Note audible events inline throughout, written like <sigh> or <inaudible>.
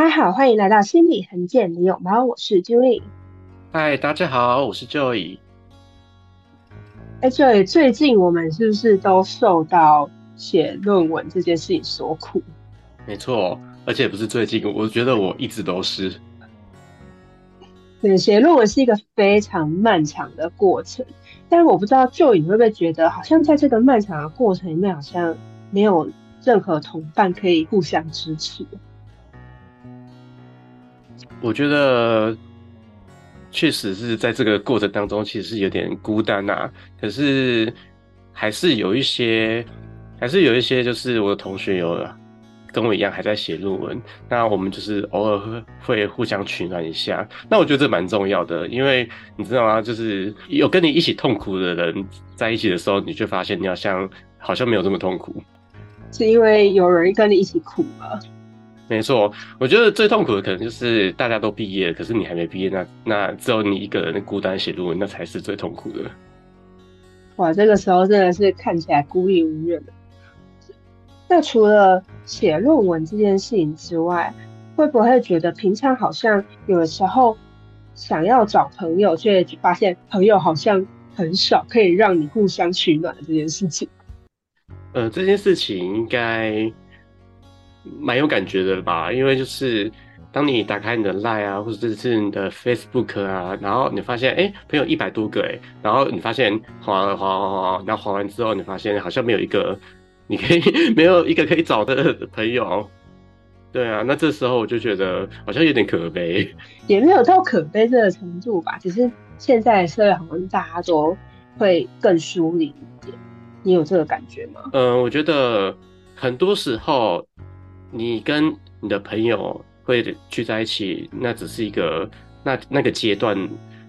大家好，欢迎来到心理横见，你有吗？我是 Julie。嗨，大家好，我是 Joy。哎，Joy，最近我们是不是都受到写论文这件事情所苦？没错，而且不是最近，我觉得我一直都是。对，写论文是一个非常漫长的过程，但是我不知道 Joy 你会不会觉得，好像在这个漫长的过程里面，好像没有任何同伴可以互相支持。我觉得确实是在这个过程当中，其实是有点孤单呐。可是还是有一些，还是有一些，就是我的同学有跟我一样还在写论文。那我们就是偶尔会互相取暖一下。那我觉得这蛮重要的，因为你知道吗？就是有跟你一起痛苦的人在一起的时候，你就发现你好像好像没有这么痛苦。是因为有人跟你一起苦吗？没错，我觉得最痛苦的可能就是大家都毕业，可是你还没毕业，那那只有你一个人孤单写论文，那才是最痛苦的。哇，这个时候真的是看起来孤立无援的。那除了写论文这件事情之外，会不会觉得平常好像有的时候想要找朋友，却发现朋友好像很少可以让你互相取暖的这件事情？呃，这件事情应该。蛮有感觉的吧，因为就是当你打开你的 Line 啊，或者是你的 Facebook 啊，然后你发现哎，朋友一百多个哎，然后你发现滑滑滑滑，然后滑完之后，你发现好像没有一个 <laughs> 你可以 <laughs> 没有一个可以找的 <laughs> 朋友，对啊，那这时候我就觉得好像有点可悲，也没有到可悲这个程度吧，只是现在社会好像大家都会更疏离一点，你有这个感觉吗？嗯，我觉得很多时候。你跟你的朋友会聚在一起，那只是一个那那个阶段，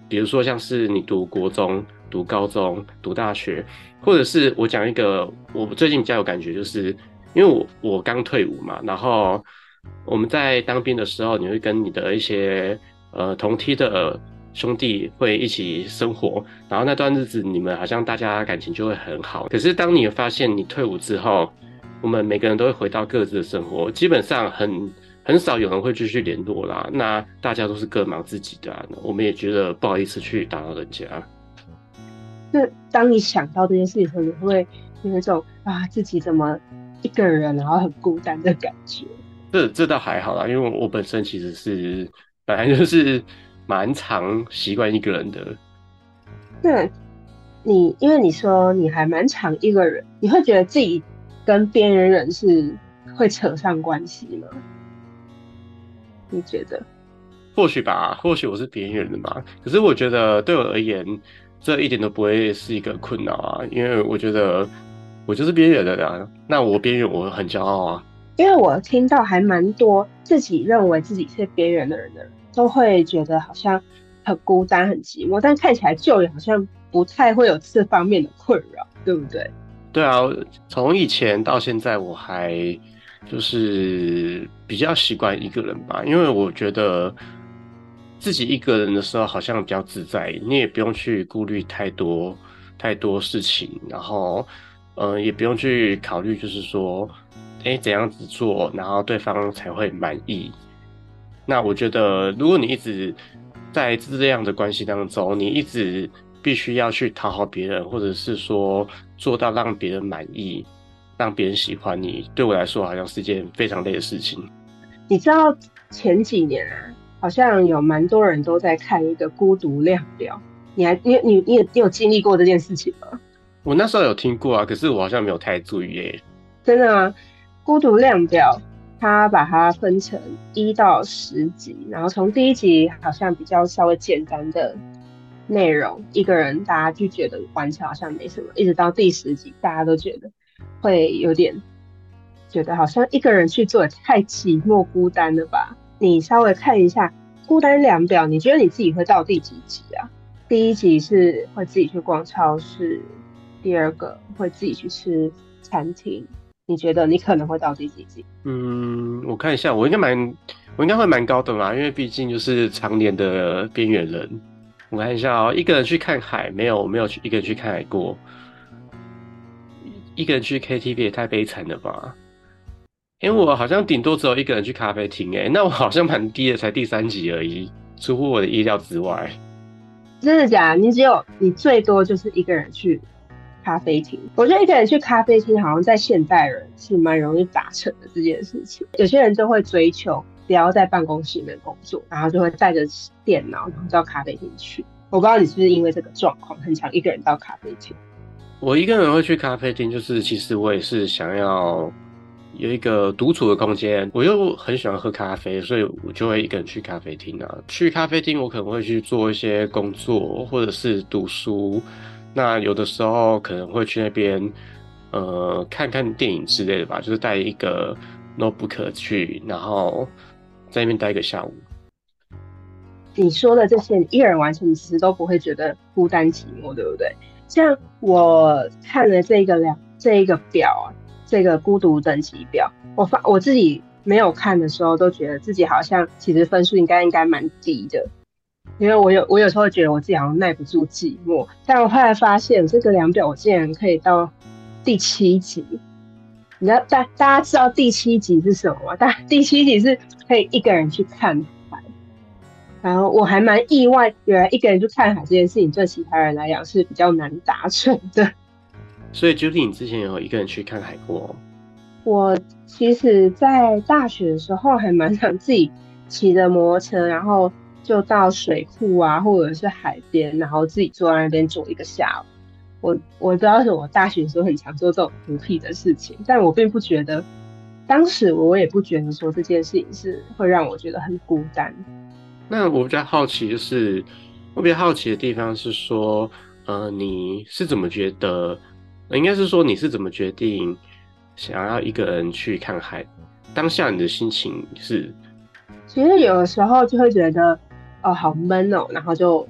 比如说像是你读国中、读高中、读大学，或者是我讲一个我最近比较有感觉，就是因为我我刚退伍嘛，然后我们在当兵的时候，你会跟你的一些呃同梯的兄弟会一起生活，然后那段日子你们好像大家感情就会很好，可是当你发现你退伍之后。我们每个人都会回到各自的生活，基本上很很少有人会继续联络啦。那大家都是各忙自己的，我们也觉得不好意思去打扰人家。那当你想到这件事情时候，你会有一种啊自己怎么一个人，然后很孤单的感觉？这这倒还好啦，因为我本身其实是本来就是蛮常习惯一个人的。那你因为你说你还蛮常一个人，你会觉得自己。跟边缘人是会扯上关系吗？你觉得？或许吧，或许我是边缘人嘛。可是我觉得对我而言，这一点都不会是一个困扰啊，因为我觉得我就是边缘的啊。那我边缘，我很骄傲啊。因为我听到还蛮多自己认为自己是边缘的人的人，都会觉得好像很孤单、很寂寞，但看起来就好像不太会有这方面的困扰，对不对？对啊，从以前到现在，我还就是比较习惯一个人吧，因为我觉得自己一个人的时候好像比较自在，你也不用去顾虑太多太多事情，然后嗯，也不用去考虑，就是说，哎，怎样子做，然后对方才会满意。那我觉得，如果你一直在这样的关系当中，你一直。必须要去讨好别人，或者是说做到让别人满意，让别人喜欢你，对我来说好像是件非常累的事情。你知道前几年啊，好像有蛮多人都在看一个孤独量表，你还你你你有你有经历过这件事情吗？我那时候有听过啊，可是我好像没有太注意耶。真的吗？孤独量表，它把它分成一到十级，然后从第一集好像比较稍微简单的。内容一个人，大家就觉得玩起来好像没什么，一直到第十集，大家都觉得会有点觉得好像一个人去做太寂寞孤单了吧？你稍微看一下孤单量表，你觉得你自己会到第几集啊？第一集是会自己去逛超市，第二个会自己去吃餐厅，你觉得你可能会到第几集？嗯，我看一下，我应该蛮，我应该会蛮高的嘛，因为毕竟就是常年的边缘人。我看一下哦，一个人去看海没有？我没有去一个人去看海过。一个人去 KTV 也太悲惨了吧？因为，我好像顶多只有一个人去咖啡厅，哎，那我好像蛮低的，才第三集而已，出乎我的意料之外。真的假的？你只有你最多就是一个人去咖啡厅。我觉得一个人去咖啡厅，好像在现代人是蛮容易达成的这件事情。有些人就会追求不要在办公室里面工作，然后就会带着电脑，然后到咖啡厅去。我不知道你是不是因为这个状况，很想一个人到咖啡厅。我一个人会去咖啡厅，就是其实我也是想要有一个独处的空间。我又很喜欢喝咖啡，所以我就会一个人去咖啡厅啊。去咖啡厅，我可能会去做一些工作，或者是读书。那有的时候可能会去那边，呃，看看电影之类的吧。就是带一个 notebook 去，然后在那边待一个下午。你说的这些，你一人完成，你其实都不会觉得孤单寂寞，对不对？像我看了这个两这一个表啊，这个孤独等级表，我发我自己没有看的时候，都觉得自己好像其实分数应该应该蛮低的，因为我有我有时候觉得我自己好像耐不住寂寞，但我后来发现这个量表我竟然可以到第七级，你知道大大家知道第七集是什么吗？大第七集是可以一个人去看海。然后我还蛮意外，原来一个人去看海这件事情，对其他人来讲是比较难达成的。所以，Judy，你之前有一个人去看海过？我其实，在大学的时候还蛮想自己骑着摩托车，然后就到水库啊，或者是海边，然后自己坐在那边坐一个下午。我我不知道是我大学的时候很常做这种孤僻的事情，但我并不觉得，当时我也不觉得说这件事情是会让我觉得很孤单。那我比较好奇，就是我比较好奇的地方是说，呃，你是怎么觉得？应该是说你是怎么决定想要一个人去看海？当下你的心情是？其实有的时候就会觉得，哦，好闷哦，然后就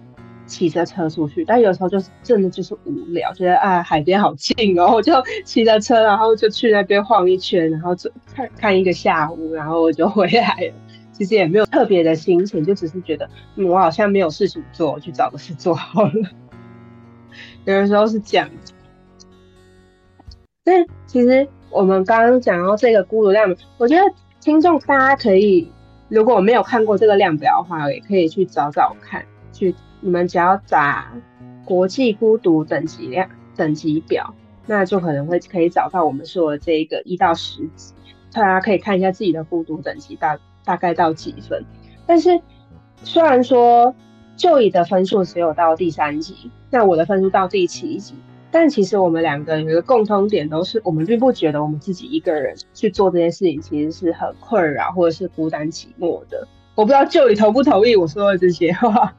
骑着车出去。但有时候就是真的就是无聊，觉得啊，海边好近哦，我就骑着车，然后就去那边晃一圈，然后看看一个下午，然后我就回来了。其实也没有特别的心情，就只是觉得，我好像没有事情做，去找个事做好了。<laughs> 有的时候是这样子。但其实我们刚刚讲到这个孤独量，我觉得听众大家可以，如果我没有看过这个量表的话，也可以去找找看。去你们只要打国际孤独等级量等级表，那就可能会可以找到我们说的这一个一到十级，大家可以看一下自己的孤独等级大。大概到几分？但是虽然说就乙的分数只有到第三级，那我的分数到第七级，但其实我们两个有一个共通点，都是我们并不觉得我们自己一个人去做这件事情其实是很困扰或者是孤单寂寞的。我不知道就乙同不同意我说的这些话。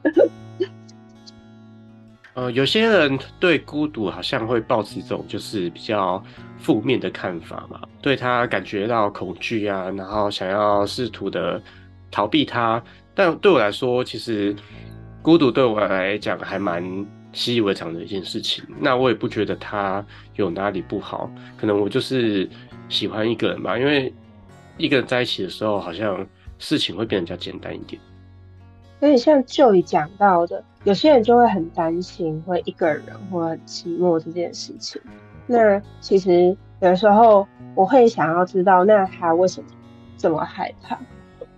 呃，有些人对孤独好像会抱持一种就是比较负面的看法嘛，对他感觉到恐惧啊，然后想要试图的逃避他。但对我来说，其实孤独对我来讲还蛮习以为常的一件事情。那我也不觉得他有哪里不好，可能我就是喜欢一个人吧，因为一个人在一起的时候，好像事情会变得比较简单一点。所以像就你讲到的。有些人就会很担心会一个人或寂寞这件事情。那其实有时候我会想要知道，那他为什么这么害怕？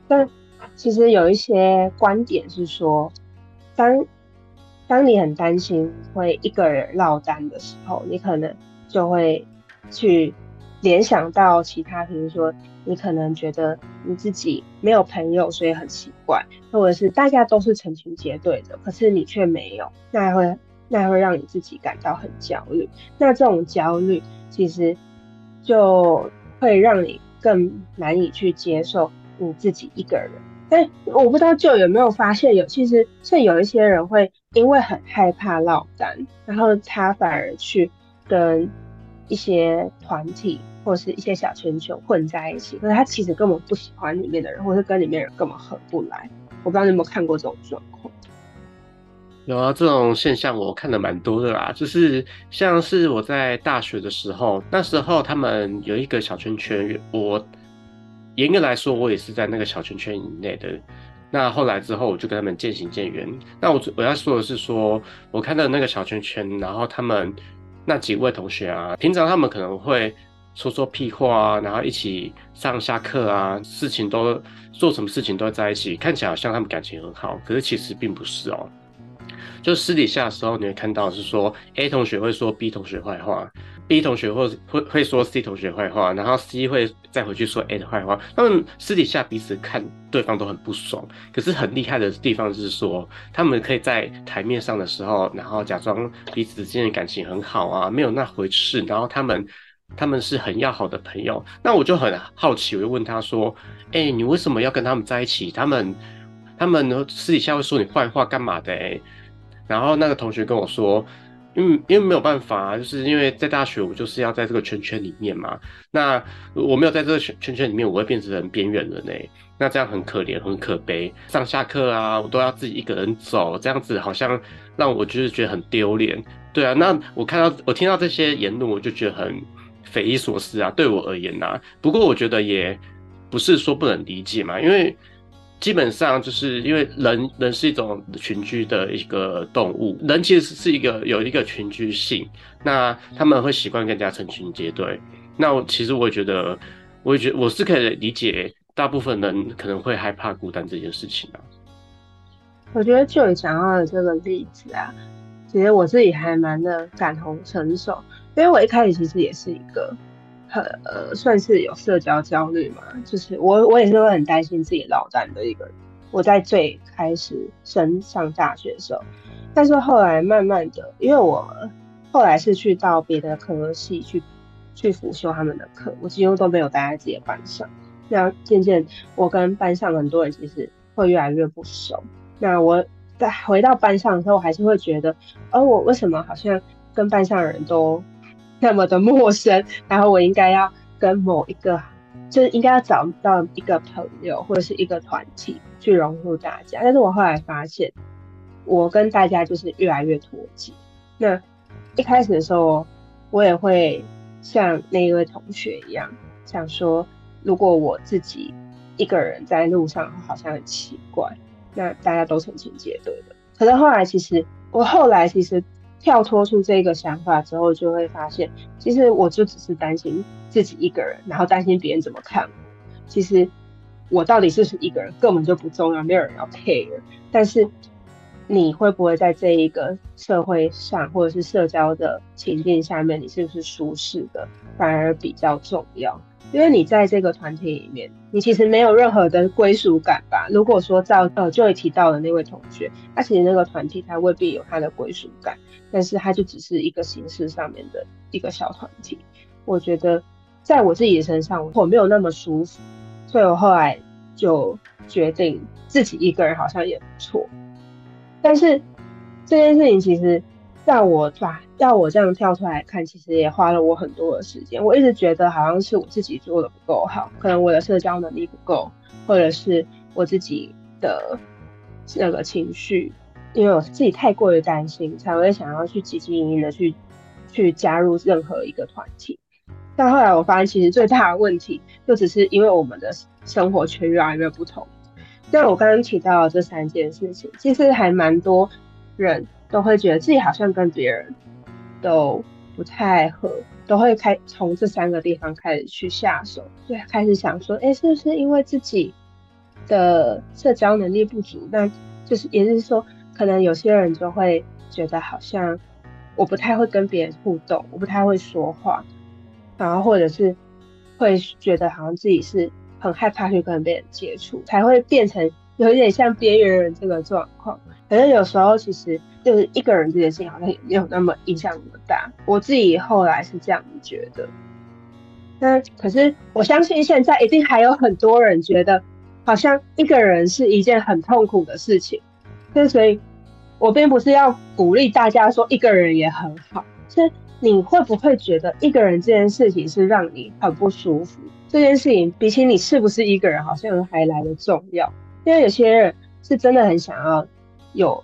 但其实有一些观点是说，当当你很担心会一个人落单的时候，你可能就会去联想到其他，比如说。你可能觉得你自己没有朋友，所以很奇怪，或者是大家都是成群结队的，可是你却没有，那会那会让你自己感到很焦虑。那这种焦虑其实就会让你更难以去接受你自己一个人。但我不知道就有没有发现，有其实是有一些人会因为很害怕落单，然后他反而去跟一些团体。或者是一些小圈圈混在一起，可是他其实根本不喜欢里面的人，或是跟里面人根本合不来。我不知道你有没有看过这种状况？有啊，这种现象我看的蛮多的啦。就是像是我在大学的时候，那时候他们有一个小圈圈，我严格来说，我也是在那个小圈圈以内的。那后来之后，我就跟他们渐行渐远。那我我要说的是，说我看到那个小圈圈，然后他们那几位同学啊，平常他们可能会。说说屁话啊，然后一起上下课啊，事情都做什么事情都在一起，看起来好像他们感情很好，可是其实并不是哦。就私底下的时候，你会看到是说 A 同学会说 B 同学坏话，B 同学或会会说 C 同学坏话，然后 C 会再回去说 A 的坏话。他们私底下彼此看对方都很不爽，可是很厉害的地方是说，他们可以在台面上的时候，然后假装彼此之间的感情很好啊，没有那回事。然后他们他们是很要好的朋友。那我就很好奇，我就问他说：“哎，你为什么要跟他们在一起？他们他们私底下会说你坏话干嘛的？”哎。然后那个同学跟我说，因为因为没有办法啊，就是因为在大学我就是要在这个圈圈里面嘛。那我没有在这个圈圈圈里面，我会变成很边缘人嘞。那这样很可怜，很可悲。上下课啊，我都要自己一个人走，这样子好像让我就是觉得很丢脸。对啊，那我看到我听到这些言论，我就觉得很匪夷所思啊。对我而言呐，不过我觉得也不是说不能理解嘛，因为。基本上就是因为人人是一种群居的一个动物，人其实是一个有一个群居性，那他们会习惯更加成群结队。那我其实我也觉得，我也觉得我是可以理解大部分人可能会害怕孤单这件事情啊。我觉得就你讲到的这个例子啊，其实我自己还蛮的感同身受，因为我一开始其实也是一个。呃，算是有社交焦虑嘛，就是我我也是会很担心自己落单的一个人。我在最开始升上大学的时候，但是后来慢慢的，因为我后来是去到别的科系去去辅修他们的课，我几乎都没有待在自己的班上。那渐渐我跟班上很多人其实会越来越不熟。那我在回到班上的时候，我还是会觉得，而我为什么好像跟班上人都。那么的陌生，然后我应该要跟某一个，就是应该要找到一个朋友或者是一个团体去融入大家。但是我后来发现，我跟大家就是越来越脱节。那一开始的时候，我也会像那一位同学一样，想说，如果我自己一个人在路上，好像很奇怪。那大家都成群结队的。可是后来，其实我后来其实。跳脱出这个想法之后，就会发现，其实我就只是担心自己一个人，然后担心别人怎么看我。其实我到底是不是一个人根本就不重要，没有人要 care。但是你会不会在这一个社会上，或者是社交的情境下面，你是不是舒适的，反而比较重要。因为你在这个团体里面，你其实没有任何的归属感吧？如果说照呃就会提到的那位同学，他其实那个团体他未必有他的归属感，但是他就只是一个形式上面的一个小团体。我觉得在我自己的身上，我没有那么舒服，所以我后来就决定自己一个人好像也不错。但是这件事情其实。在我把要我这样跳出来看，其实也花了我很多的时间。我一直觉得好像是我自己做的不够好，可能我的社交能力不够，或者是我自己的那个情绪，因为我自己太过于担心，才会想要去积极营营的去去加入任何一个团体。但后来我发现，其实最大的问题就只是因为我们的生活圈越来越不同。像我刚刚提到的这三件事情，其实还蛮多人。都会觉得自己好像跟别人都不太合，都会开从这三个地方开始去下手，就开始想说，哎，是不是因为自己的社交能力不足？那就是也就是说，可能有些人就会觉得好像我不太会跟别人互动，我不太会说话，然后或者是会觉得好像自己是很害怕去跟别人接触，才会变成有一点像边缘人这个状况。可是有时候其实。就是一个人这件事情好像也没有那么影响那么大，我自己后来是这样觉得。那可是我相信现在一定还有很多人觉得，好像一个人是一件很痛苦的事情。那所以，我并不是要鼓励大家说一个人也很好，是你会不会觉得一个人这件事情是让你很不舒服？这件事情比起你是不是一个人，好像还来的重要。因为有些人是真的很想要有。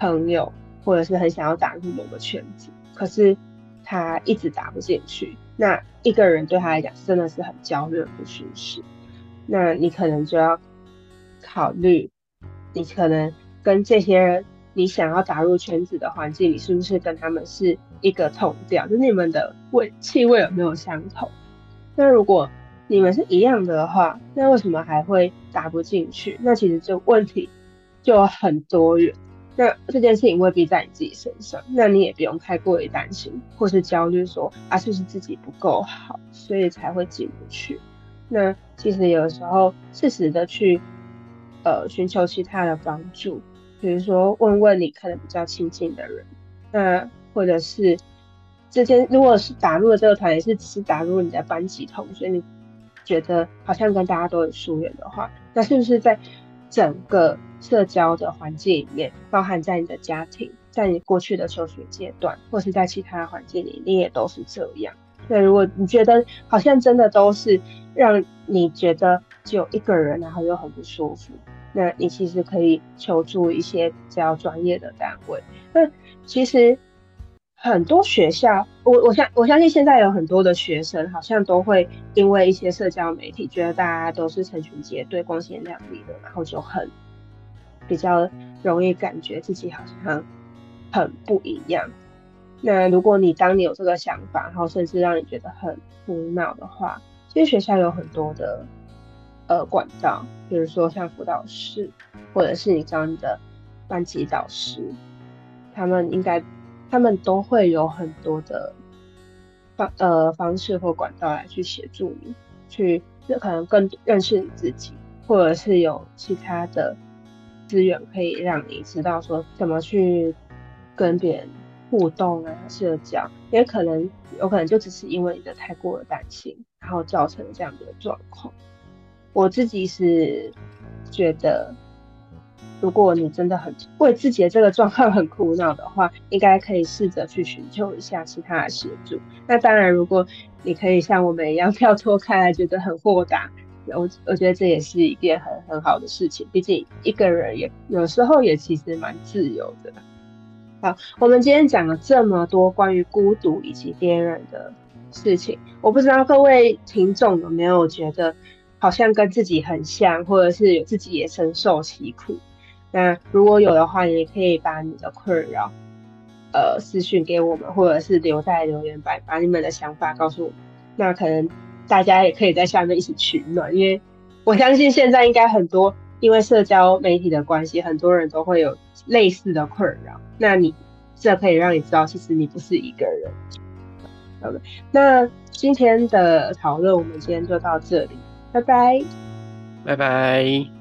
朋友，或者是很想要打入某个圈子，可是他一直打不进去。那一个人对他来讲真的是很焦虑、不舒适。那你可能就要考虑，你可能跟这些人，你想要打入圈子的环境，你是不是跟他们是一个同调？就是你们的味气味有没有相同？那如果你们是一样的话，那为什么还会打不进去？那其实这问题就很多元。那这件事情未必在你自己身上，那你也不用太过于担心或是焦虑，说啊是不是自己不够好，所以才会进不去。那其实有时候适时的去呃寻求其他的帮助，比如说问问你可能比较亲近的人，那或者是之间如果是打入了这个团，也是只是打入你的班级同学，你觉得好像跟大家都很疏远的话，那是不是在整个社交的环境里面，包含在你的家庭，在你过去的求学阶段，或是在其他环境里，你也都是这样。那如果你觉得好像真的都是让你觉得只有一个人，然后又很不舒服，那你其实可以求助一些比较专业的单位。那其实很多学校，我我相我相信现在有很多的学生，好像都会因为一些社交媒体，觉得大家都是成群结队、光鲜亮丽的，然后就很。比较容易感觉自己好像很不一样。那如果你当你有这个想法，然后甚至让你觉得很苦恼的话，其实学校有很多的呃管道，比如说像辅导室，或者是你找你的班级导师，他们应该他们都会有很多的方呃方式或管道来去协助你，去可能更认识你自己，或者是有其他的。资源可以让你知道说怎么去跟别人互动啊，社交，也可能有可能就只是因为你的太过的担心，然后造成这样的状况。我自己是觉得，如果你真的很为自己的这个状况很苦恼的话，应该可以试着去寻求一下其他的协助。那当然，如果你可以像我们一样跳脱开来，觉得很豁达。我 <laughs> 我觉得这也是一件很很好的事情，毕竟一个人也有时候也其实蛮自由的。好，我们今天讲了这么多关于孤独以及别人的事情，我不知道各位听众有没有觉得好像跟自己很像，或者是有自己也深受其苦。那如果有的话，你也可以把你的困扰呃私讯给我们，或者是留在留言板，把你们的想法告诉我。那可能。大家也可以在下面一起取暖，因为我相信现在应该很多因为社交媒体的关系，很多人都会有类似的困扰。那你这可以让你知道，其实你不是一个人。好的，那今天的讨论我们今天就到这里，拜拜，拜拜。